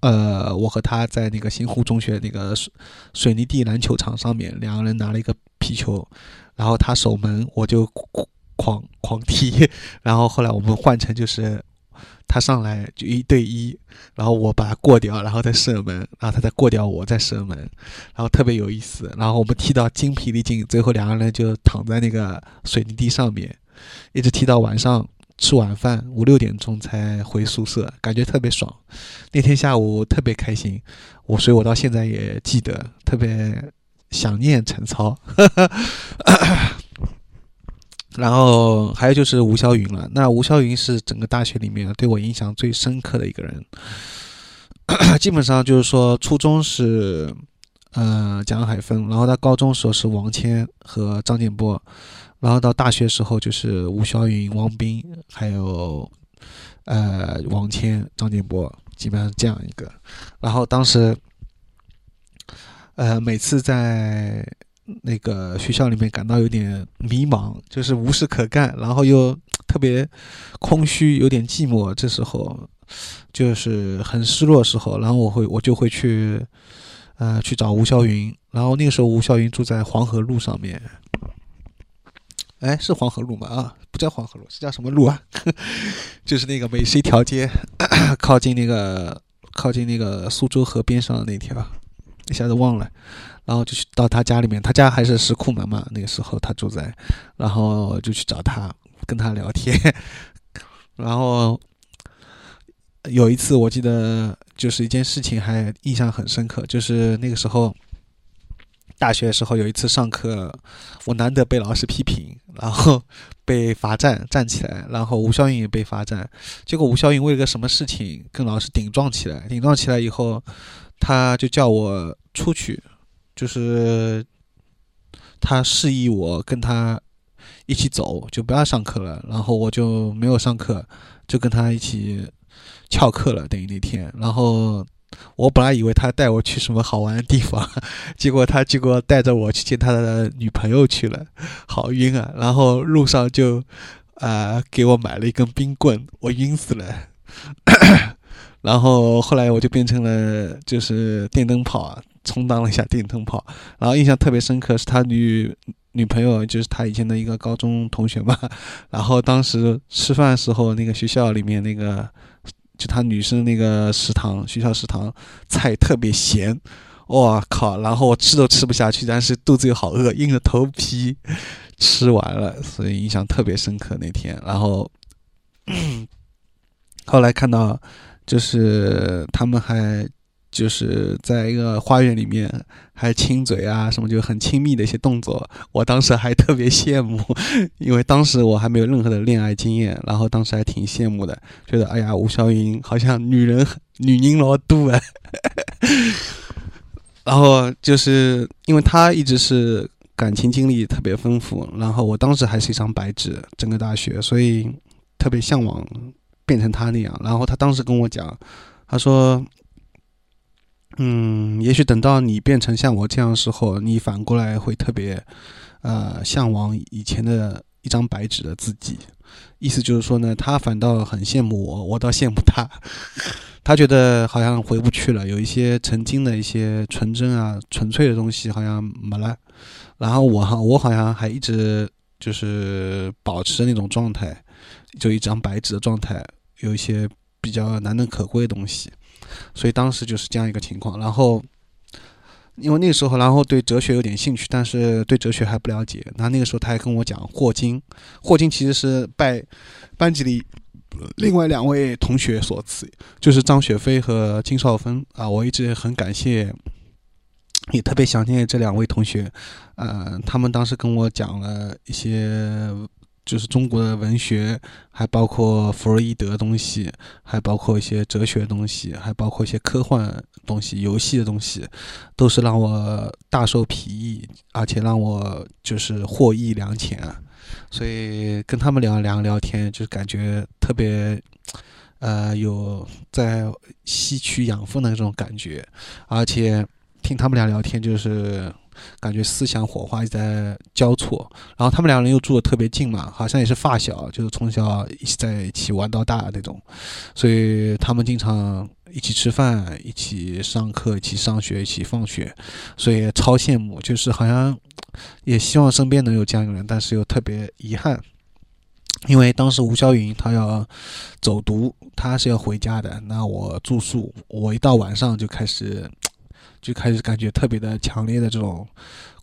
呃，我和他在那个新湖中学那个水水泥地篮球场上面，两个人拿了一个皮球，然后他守门，我就狂狂踢。然后后来我们换成就是他上来就一对一，然后我把他过掉，然后再射门，然后他再过掉我再射门，然后特别有意思。然后我们踢到精疲力尽，最后两个人就躺在那个水泥地上面，一直踢到晚上吃晚饭五六点钟才回宿舍，感觉特别爽。那天下午特别开心，我所以，我到现在也记得，特别想念陈操。然后还有就是吴霄云了。那吴霄云是整个大学里面对我印象最深刻的一个人。基本上就是说，初中是呃蒋海峰，然后到高中时候是王谦和张建波。然后到大学时候就是吴霄云、王斌，还有呃王谦、张建波，基本上是这样一个。然后当时呃每次在那个学校里面感到有点迷茫，就是无事可干，然后又特别空虚，有点寂寞。这时候就是很失落的时候，然后我会我就会去呃去找吴霄云。然后那个时候吴霄云住在黄河路上面。哎，是黄河路吗？啊，不叫黄河路，是叫什么路啊？就是那个美食一条街，靠近那个靠近那个苏州河边上的那条，一下子忘了。然后就去到他家里面，他家还是石库门嘛，那个时候他住在，然后就去找他，跟他聊天。然后有一次我记得就是一件事情还印象很深刻，就是那个时候。大学的时候有一次上课，我难得被老师批评，然后被罚站站起来，然后吴霄云也被罚站。结果吴霄云为了个什么事情跟老师顶撞起来，顶撞起来以后，他就叫我出去，就是他示意我跟他一起走，就不要上课了。然后我就没有上课，就跟他一起翘课了，等于那天，然后。我本来以为他带我去什么好玩的地方，结果他结果带着我去见他的女朋友去了，好晕啊！然后路上就，啊，给我买了一根冰棍，我晕死了。然后后来我就变成了就是电灯泡，充当了一下电灯泡。然后印象特别深刻是他女女朋友，就是他以前的一个高中同学嘛。然后当时吃饭时候，那个学校里面那个。就他女生那个食堂，学校食堂菜特别咸，我靠！然后我吃都吃不下去，但是肚子又好饿，硬着头皮吃完了，所以印象特别深刻那天。然后 后来看到，就是他们还。就是在一个花园里面，还亲嘴啊，什么就很亲密的一些动作。我当时还特别羡慕，因为当时我还没有任何的恋爱经验，然后当时还挺羡慕的，觉得哎呀，吴霄云好像女人女人老多啊。然后就是因为他一直是感情经历特别丰富，然后我当时还是一张白纸，整个大学，所以特别向往变成他那样。然后他当时跟我讲，他说。嗯，也许等到你变成像我这样的时候，你反过来会特别，呃，向往以前的一张白纸的自己。意思就是说呢，他反倒很羡慕我，我倒羡慕他。他觉得好像回不去了，有一些曾经的一些纯真啊、纯粹的东西好像没了。然后我哈，我好像还一直就是保持那种状态，就一张白纸的状态，有一些比较难能可贵的东西。所以当时就是这样一个情况，然后，因为那个时候，然后对哲学有点兴趣，但是对哲学还不了解。那那个时候他还跟我讲霍金，霍金其实是拜班级里另外两位同学所赐，就是张雪飞和金少峰啊。我一直很感谢，也特别想念这两位同学，呃，他们当时跟我讲了一些。就是中国的文学，还包括弗洛伊德东西，还包括一些哲学东西，还包括一些科幻东西、游戏的东西，都是让我大受裨益，而且让我就是获益良浅。所以跟他们聊聊聊天，就是感觉特别，呃，有在吸取养分的那种感觉，而且听他们俩聊天就是。感觉思想火花一直在交错，然后他们两个人又住的特别近嘛，好像也是发小，就是从小一起在一起玩到大那种，所以他们经常一起吃饭、一起上课、一起上学、一起放学，所以超羡慕，就是好像也希望身边能有这样一个人，但是又特别遗憾，因为当时吴霄云他要走读，他是要回家的，那我住宿，我一到晚上就开始。就开始感觉特别的强烈的这种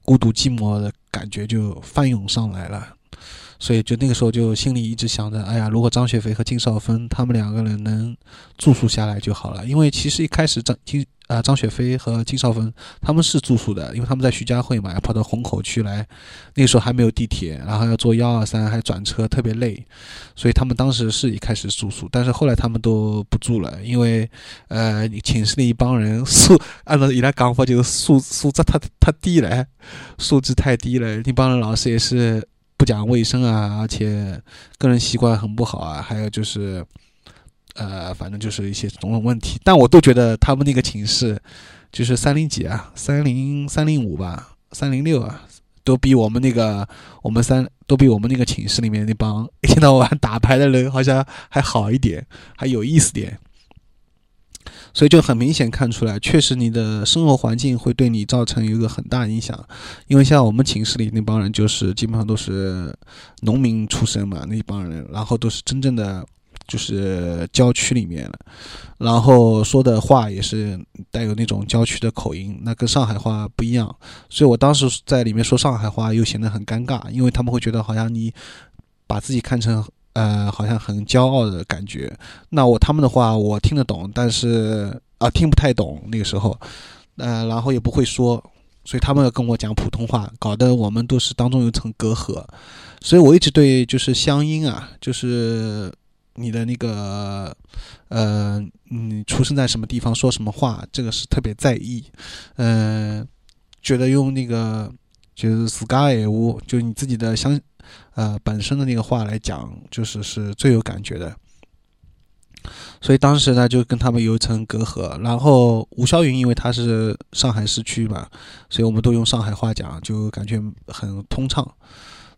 孤独寂寞的感觉就翻涌上来了，所以就那个时候就心里一直想着，哎呀，如果张雪飞和金少芬他们两个人能住宿下来就好了。因为其实一开始张金啊张雪飞和金少芬他们是住宿的，因为他们在徐家汇嘛，要跑到虹口区来，那时候还没有地铁，然后要坐幺二三还转车，特别累，所以他们当时是一开始住宿，但是后来他们都不住了，因为呃寝室的一帮人素按照伊拉讲法就是素素质太太低了，素质太低了，那帮人老师也是。不讲卫生啊，而且个人习惯很不好啊，还有就是，呃，反正就是一些种种问题。但我都觉得他们那个寝室，就是三零几啊，三零三零五吧，三零六啊，都比我们那个我们三都比我们那个寝室里面那帮一天到晚打牌的人好像还好一点，还有意思点。所以就很明显看出来，确实你的生活环境会对你造成一个很大影响。因为像我们寝室里那帮人，就是基本上都是农民出身嘛，那帮人，然后都是真正的就是郊区里面了，然后说的话也是带有那种郊区的口音，那跟上海话不一样。所以我当时在里面说上海话又显得很尴尬，因为他们会觉得好像你把自己看成。呃，好像很骄傲的感觉。那我他们的话我听得懂，但是啊听不太懂那个时候，呃，然后也不会说，所以他们要跟我讲普通话，搞得我们都是当中有一层隔阂。所以我一直对就是乡音啊，就是你的那个呃，你出生在什么地方，说什么话，这个是特别在意。嗯，觉得用那个就是斯嘎尔乌，就是你自己的乡。呃，本身的那个话来讲，就是是最有感觉的。所以当时呢，就跟他们有一层隔阂。然后吴霄云，因为他是上海市区嘛，所以我们都用上海话讲，就感觉很通畅。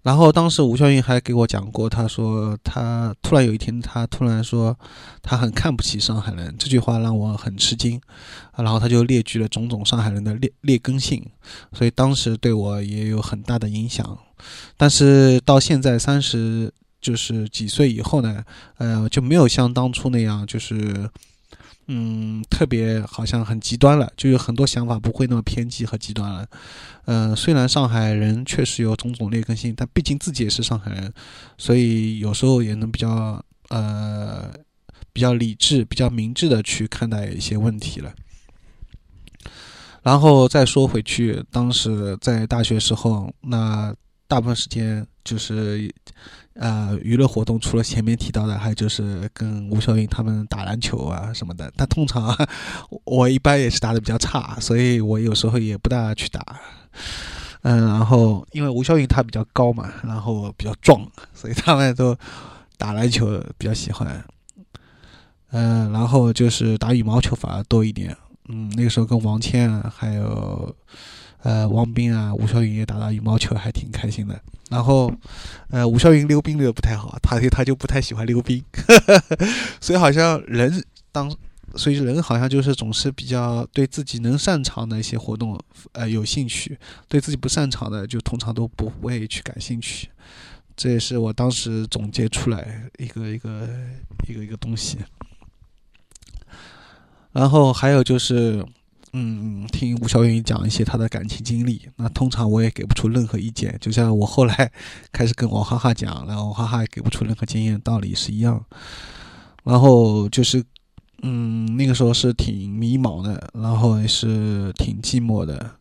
然后当时吴霄云还给我讲过，他说他突然有一天，他突然说他很看不起上海人，这句话让我很吃惊。然后他就列举了种种上海人的劣劣根性，所以当时对我也有很大的影响。但是到现在三十就是几岁以后呢，呃，就没有像当初那样，就是，嗯，特别好像很极端了，就有很多想法不会那么偏激和极端了。嗯，虽然上海人确实有种种劣根性，但毕竟自己也是上海人，所以有时候也能比较呃比较理智、比较明智的去看待一些问题了。然后再说回去，当时在大学时候那。大部分时间就是，呃，娱乐活动除了前面提到的，还有就是跟吴晓云他们打篮球啊什么的。但通常 我一般也是打的比较差，所以我有时候也不大去打。嗯，然后因为吴晓云他比较高嘛，然后比较壮，所以他们都打篮球比较喜欢。嗯，然后就是打羽毛球反而多一点。嗯，那个时候跟王谦，还有。呃，王斌啊，吴晓云也打打羽毛球，还挺开心的。然后，呃，吴晓云溜冰溜的不太好，他他就不太喜欢溜冰，所以好像人当，所以人好像就是总是比较对自己能擅长的一些活动，呃，有兴趣，对自己不擅长的就通常都不会去感兴趣。这也是我当时总结出来一个一个一个一个东西。然后还有就是。嗯，听吴小云讲一些他的感情经历，那通常我也给不出任何意见。就像我后来开始跟王哈哈讲，然后哈哈也给不出任何经验，道理是一样。然后就是，嗯，那个时候是挺迷茫的，然后也是挺寂寞的，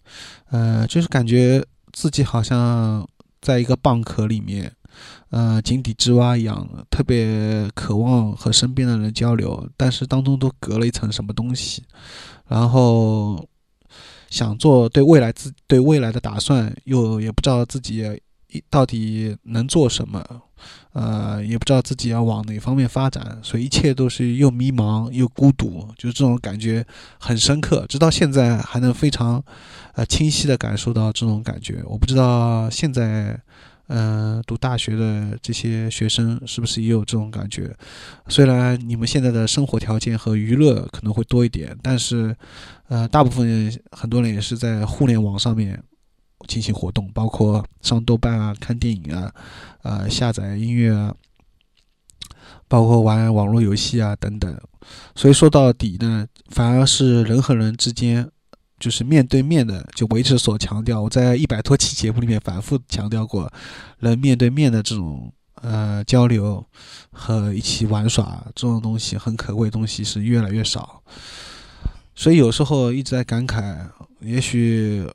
呃，就是感觉自己好像在一个蚌壳里面，呃，井底之蛙一样，特别渴望和身边的人交流，但是当中都隔了一层什么东西。然后想做对未来自对未来的打算，又也不知道自己到底能做什么，呃，也不知道自己要往哪方面发展，所以一切都是又迷茫又孤独，就是这种感觉很深刻，直到现在还能非常呃清晰的感受到这种感觉。我不知道现在。嗯，读大学的这些学生是不是也有这种感觉？虽然你们现在的生活条件和娱乐可能会多一点，但是，呃，大部分很多人也是在互联网上面进行活动，包括上豆瓣啊、看电影啊、呃、下载音乐啊，包括玩网络游戏啊等等。所以说到底呢，反而是人和人之间，就是面对面的，就维持所强调。我在一百多期节目里面反复强调过，能面对面的这种呃交流和一起玩耍这种东西，很可贵的东西是越来越少。所以有时候一直在感慨，也许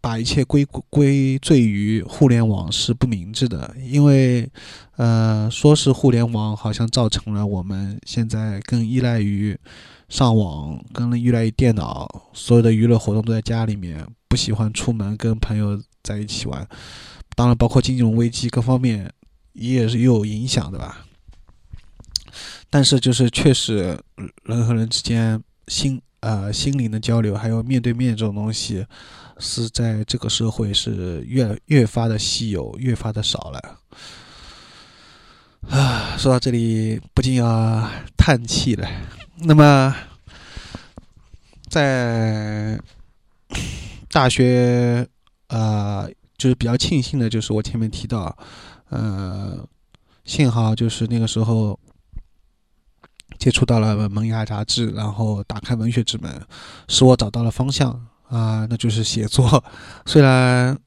把一切归归罪于互联网是不明智的，因为呃，说是互联网好像造成了我们现在更依赖于。上网跟依赖于电脑，所有的娱乐活动都在家里面，不喜欢出门跟朋友在一起玩。当然，包括金融危机各方面也是有影响的吧。但是，就是确实人和人之间心呃心灵的交流，还有面对面这种东西，是在这个社会是越越发的稀有，越发的少了。啊，说到这里不禁要叹气了。那么，在大学，呃，就是比较庆幸的，就是我前面提到，呃，幸好就是那个时候接触到了《萌芽》杂志，然后打开文学之门，使我找到了方向啊，那就是写作。虽然，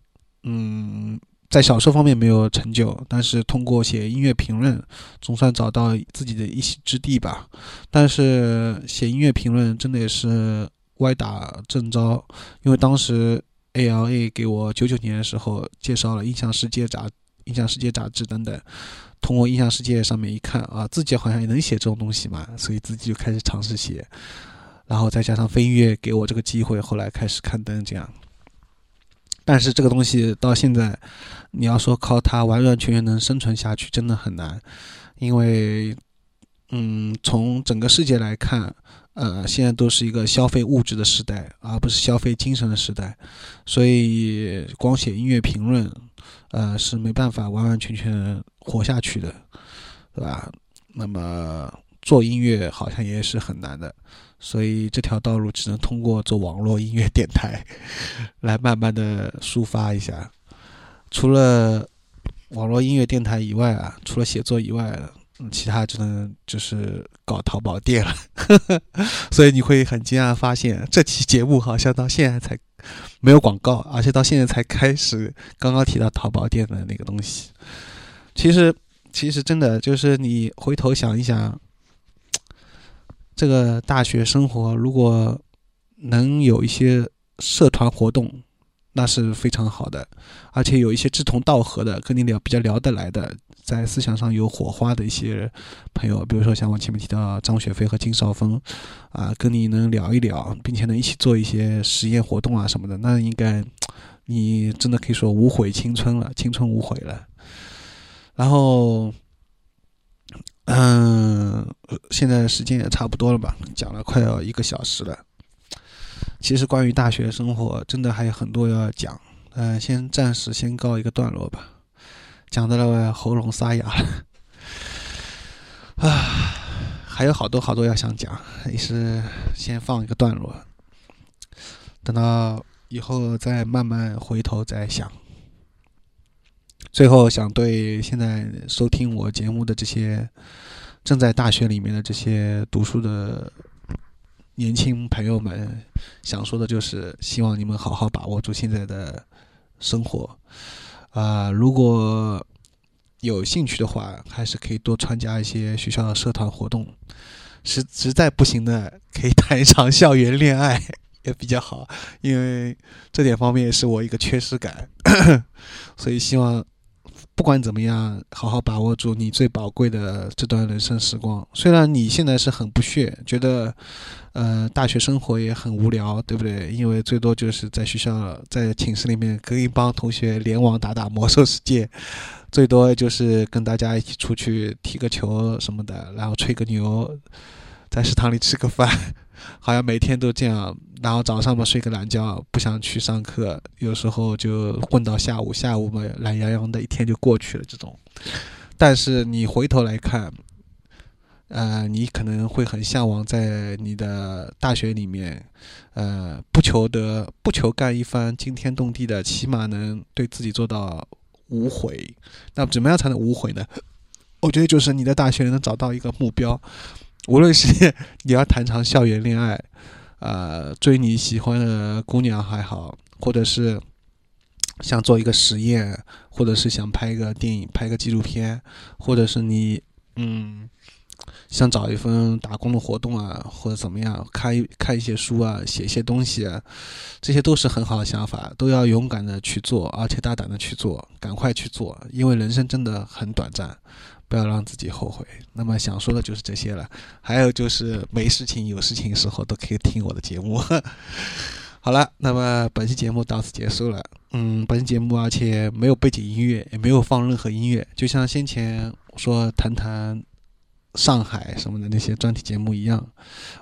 嗯。在小说方面没有成就，但是通过写音乐评论，总算找到自己的一席之地吧。但是写音乐评论真的也是歪打正着，因为当时 ALA 给我九九年的时候介绍了《印象世界》杂《印象世界》杂志等等，通过《印象世界》上面一看啊，自己好像也能写这种东西嘛，所以自己就开始尝试写，然后再加上飞音乐给我这个机会，后来开始刊登这样。但是这个东西到现在，你要说靠它完完全全能生存下去，真的很难，因为，嗯，从整个世界来看，呃，现在都是一个消费物质的时代，而不是消费精神的时代，所以光写音乐评论，呃，是没办法完完全全活下去的，对吧？那么做音乐好像也是很难的。所以这条道路只能通过做网络音乐电台，来慢慢的抒发一下。除了网络音乐电台以外啊，除了写作以外，其他只能就是搞淘宝店了。所以你会很惊讶发现，这期节目好像到现在才没有广告，而且到现在才开始刚刚提到淘宝店的那个东西。其实，其实真的就是你回头想一想。这个大学生活，如果能有一些社团活动，那是非常好的，而且有一些志同道合的、跟你聊比较聊得来的，在思想上有火花的一些朋友，比如说像我前面提到张雪飞和金少峰，啊，跟你能聊一聊，并且能一起做一些实验活动啊什么的，那应该你真的可以说无悔青春了，青春无悔了。然后。嗯，现在时间也差不多了吧？讲了快要一个小时了。其实关于大学生活，真的还有很多要讲。嗯，先暂时先告一个段落吧。讲的了喉咙沙哑了。啊，还有好多好多要想讲，也是先放一个段落，等到以后再慢慢回头再想。最后想对现在收听我节目的这些正在大学里面的这些读书的年轻朋友们，想说的就是，希望你们好好把握住现在的生活。啊，如果有兴趣的话，还是可以多参加一些学校的社团活动。实实在不行的，可以谈一场校园恋爱 也比较好，因为这点方面是我一个缺失感，所以希望。不管怎么样，好好把握住你最宝贵的这段人生时光。虽然你现在是很不屑，觉得，呃，大学生活也很无聊，对不对？因为最多就是在学校、在寝室里面跟一帮同学联网打打魔兽世界，最多就是跟大家一起出去踢个球什么的，然后吹个牛，在食堂里吃个饭。好像每天都这样，然后早上嘛睡个懒觉，不想去上课，有时候就混到下午，下午嘛懒洋洋的一天就过去了。这种，但是你回头来看，呃，你可能会很向往在你的大学里面，呃，不求得不求干一番惊天动地的，起码能对自己做到无悔。那怎么样才能无悔呢？我觉得就是你的大学能找到一个目标。无论是 你要谈场校园恋爱，呃，追你喜欢的姑娘还好，或者是想做一个实验，或者是想拍一个电影、拍个纪录片，或者是你嗯想找一份打工的活动啊，或者怎么样，看一看一些书啊，写一些东西啊，这些都是很好的想法，都要勇敢的去做，而且大胆的去做，赶快去做，因为人生真的很短暂。不要让自己后悔。那么想说的就是这些了，还有就是没事情有事情的时候都可以听我的节目。好了，那么本期节目到此结束了。嗯，本期节目而且没有背景音乐，也没有放任何音乐，就像先前说谈谈上海什么的那些专题节目一样，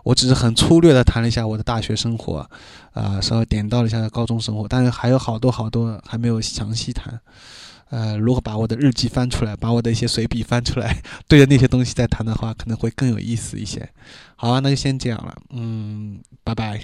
我只是很粗略的谈了一下我的大学生活，啊，稍微点到了一下高中生活，但是还有好多好多还没有详细谈。呃，如果把我的日记翻出来，把我的一些随笔翻出来，对着那些东西再谈的话，可能会更有意思一些。好啊，那就先这样了，嗯，拜拜。